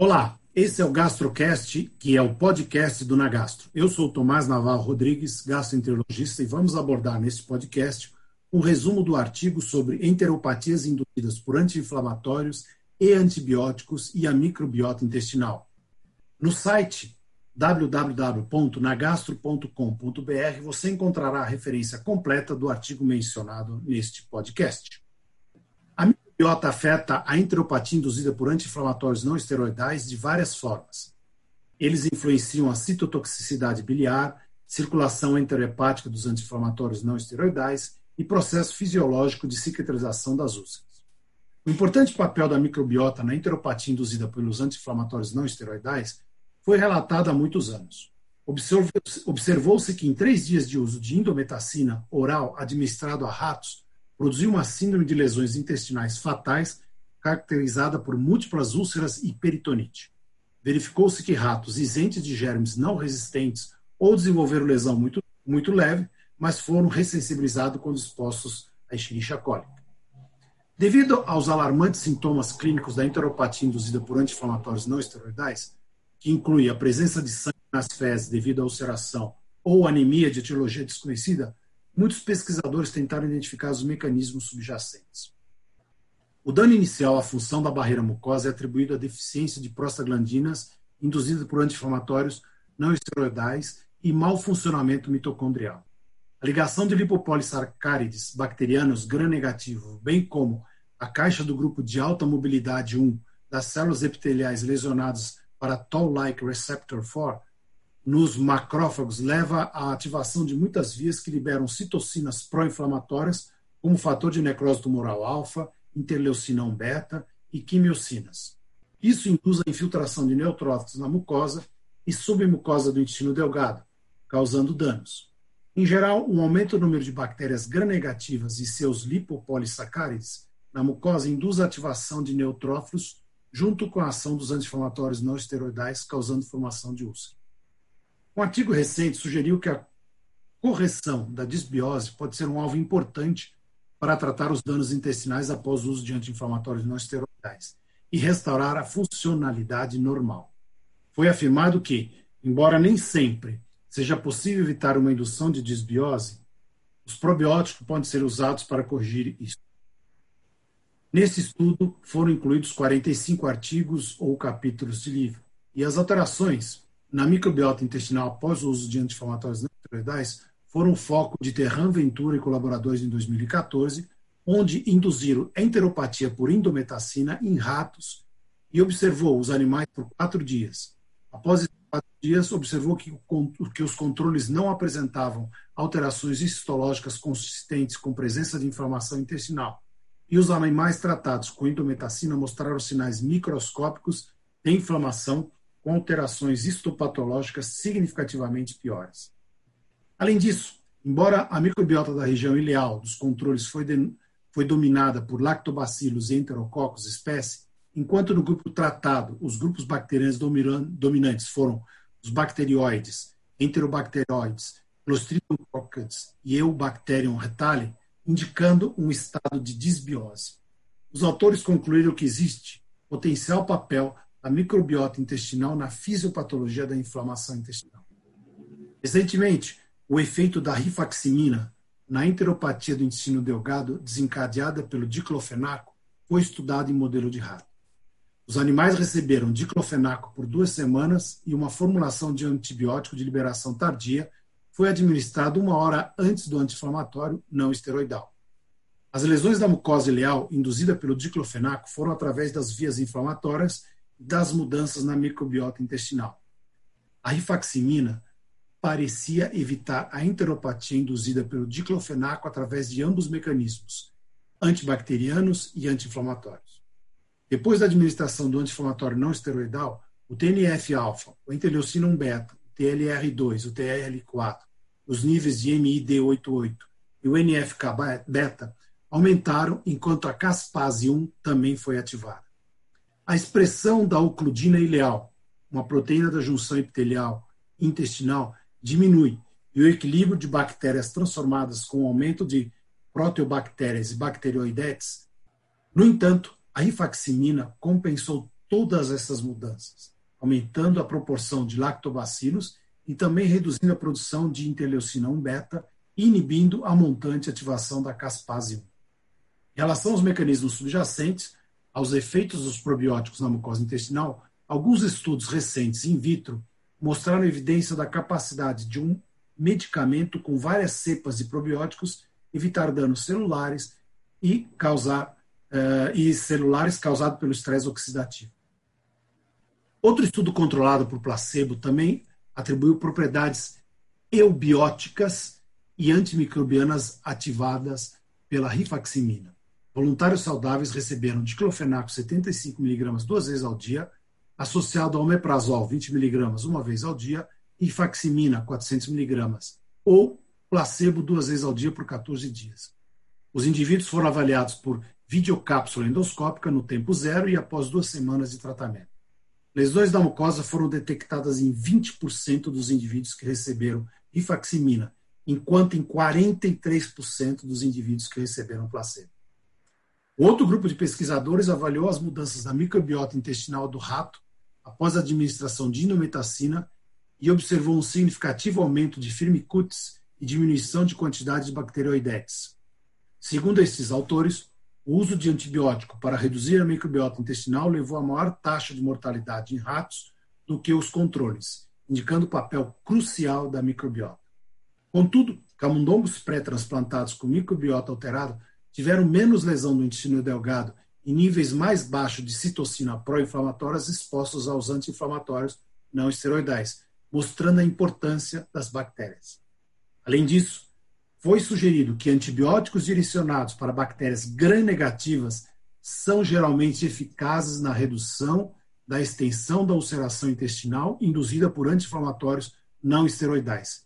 Olá, esse é o GastroCast, que é o podcast do Nagastro. Eu sou Tomás Naval Rodrigues, gastroenterologista, e vamos abordar neste podcast um resumo do artigo sobre enteropatias induzidas por anti-inflamatórios e antibióticos e a microbiota intestinal. No site www.nagastro.com.br você encontrará a referência completa do artigo mencionado neste podcast. Microbiota afeta a enteropatia induzida por anti-inflamatórios não esteroidais de várias formas. Eles influenciam a citotoxicidade biliar, circulação enterohepática dos anti-inflamatórios não esteroidais e processo fisiológico de cicatrização das úlceras. O importante papel da microbiota na enteropatia induzida pelos anti-inflamatórios não esteroidais foi relatado há muitos anos. Observou-se que em três dias de uso de indometacina oral administrado a ratos produziu uma síndrome de lesões intestinais fatais, caracterizada por múltiplas úlceras e peritonite. Verificou-se que ratos isentos de germes não resistentes ou desenvolveram lesão muito, muito leve, mas foram ressensibilizados quando expostos à Escherichia coli. Devido aos alarmantes sintomas clínicos da enteropatia induzida por anti-inflamatórios não esteroidais, que inclui a presença de sangue nas fezes devido à ulceração ou anemia de etiologia desconhecida, muitos pesquisadores tentaram identificar os mecanismos subjacentes. O dano inicial à função da barreira mucosa é atribuído à deficiência de prostaglandinas induzida por anti-inflamatórios não esteroidais e mau funcionamento mitocondrial. A ligação de lipopolisacárides bacterianos gram-negativo, bem como a caixa do grupo de alta mobilidade 1 das células epiteliais lesionadas para Toll-like receptor 4, nos macrófagos leva à ativação de muitas vias que liberam citocinas pró-inflamatórias, como fator de necrose tumoral alfa, interleucina 1 beta e quimiocinas. Isso induz a infiltração de neutrófilos na mucosa e submucosa do intestino delgado, causando danos. Em geral, um aumento no número de bactérias gram-negativas e seus lipopolisacárides na mucosa induz a ativação de neutrófilos junto com a ação dos anti-inflamatórios não esteroidais, causando formação de úlcera. Um artigo recente sugeriu que a correção da disbiose pode ser um alvo importante para tratar os danos intestinais após o uso de anti-inflamatórios não esteroidais e restaurar a funcionalidade normal. Foi afirmado que, embora nem sempre seja possível evitar uma indução de disbiose, os probióticos podem ser usados para corrigir isso. Nesse estudo foram incluídos 45 artigos ou capítulos de livro, e as alterações na microbiota intestinal após o uso de anti-inflamatórios esteroidais foram foco de Terran Ventura e colaboradores em 2014, onde induziram enteropatia por indometacina em ratos e observou os animais por quatro dias. Após esses quatro dias, observou que, que os controles não apresentavam alterações histológicas consistentes com presença de inflamação intestinal. E os animais tratados com indometacina mostraram sinais microscópicos de inflamação com alterações histopatológicas significativamente piores. Além disso, embora a microbiota da região ileal dos controles foi, de, foi dominada por lactobacilos e enterococos espécie, enquanto no grupo tratado os grupos bacterianos dominantes foram os bacterioides, enterobacteroides, Clostridium e Eubacterium retale, indicando um estado de disbiose. Os autores concluíram que existe potencial papel a microbiota intestinal na fisiopatologia da inflamação intestinal. Recentemente, o efeito da rifaximina na enteropatia do intestino delgado desencadeada pelo diclofenaco foi estudado em modelo de rato. Os animais receberam diclofenaco por duas semanas e uma formulação de antibiótico de liberação tardia foi administrada uma hora antes do anti-inflamatório não esteroidal. As lesões da mucosa ileal induzida pelo diclofenaco foram através das vias inflamatórias das mudanças na microbiota intestinal. A rifaximina parecia evitar a enteropatia induzida pelo diclofenaco através de ambos mecanismos, antibacterianos e anti-inflamatórios. Depois da administração do anti-inflamatório não esteroidal, o TNF-alfa, o interleucina 1-beta, o TLR2, o TLR4, os níveis de MID88 e o NFK-beta aumentaram, enquanto a caspase 1 também foi ativada. A expressão da ocludina ileal, uma proteína da junção epitelial intestinal, diminui e o equilíbrio de bactérias transformadas com o aumento de proteobactérias e bacteroidetes. No entanto, a rifaximina compensou todas essas mudanças, aumentando a proporção de lactobacilos e também reduzindo a produção de interleucina 1 beta, inibindo a montante ativação da caspase 1. Em relação aos mecanismos subjacentes, aos efeitos dos probióticos na mucosa intestinal, alguns estudos recentes in vitro mostraram evidência da capacidade de um medicamento com várias cepas de probióticos evitar danos celulares e causar uh, e celulares causados pelo estresse oxidativo. Outro estudo controlado por placebo também atribuiu propriedades eubióticas e antimicrobianas ativadas pela rifaximina. Voluntários saudáveis receberam diclofenaco 75 mg duas vezes ao dia, associado ao omeprazol 20 mg uma vez ao dia e faximina 400 mg ou placebo duas vezes ao dia por 14 dias. Os indivíduos foram avaliados por videocápsula endoscópica no tempo zero e após duas semanas de tratamento. Lesões da mucosa foram detectadas em 20% dos indivíduos que receberam rifaximina, enquanto em 43% dos indivíduos que receberam placebo. Outro grupo de pesquisadores avaliou as mudanças da microbiota intestinal do rato após a administração de inometacina e observou um significativo aumento de firmicutes e diminuição de quantidade de bacteroidetes. Segundo esses autores, o uso de antibiótico para reduzir a microbiota intestinal levou a maior taxa de mortalidade em ratos do que os controles, indicando o papel crucial da microbiota. Contudo, camundongos pré-transplantados com microbiota alterado tiveram menos lesão do intestino delgado e níveis mais baixos de citocina pró-inflamatórias expostos aos anti-inflamatórios não esteroidais, mostrando a importância das bactérias. Além disso, foi sugerido que antibióticos direcionados para bactérias gram-negativas são geralmente eficazes na redução da extensão da ulceração intestinal induzida por anti-inflamatórios não esteroidais.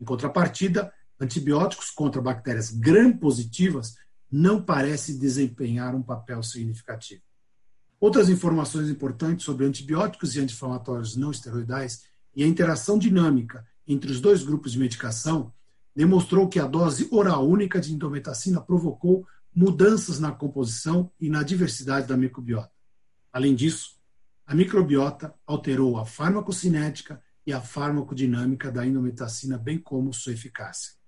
Em contrapartida, antibióticos contra bactérias gram-positivas não parecem desempenhar um papel significativo. Outras informações importantes sobre antibióticos e anti-inflamatórios não esteroidais e a interação dinâmica entre os dois grupos de medicação demonstrou que a dose oral única de indometacina provocou mudanças na composição e na diversidade da microbiota. Além disso, a microbiota alterou a farmacocinética e a farmacodinâmica da indometacina, bem como sua eficácia.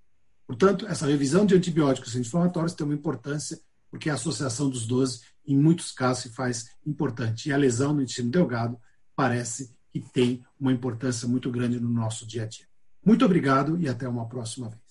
Portanto, essa revisão de antibióticos anti-inflamatórios tem uma importância, porque a associação dos 12, em muitos casos, se faz importante. E a lesão no intestino delgado parece que tem uma importância muito grande no nosso dia a dia. Muito obrigado e até uma próxima vez.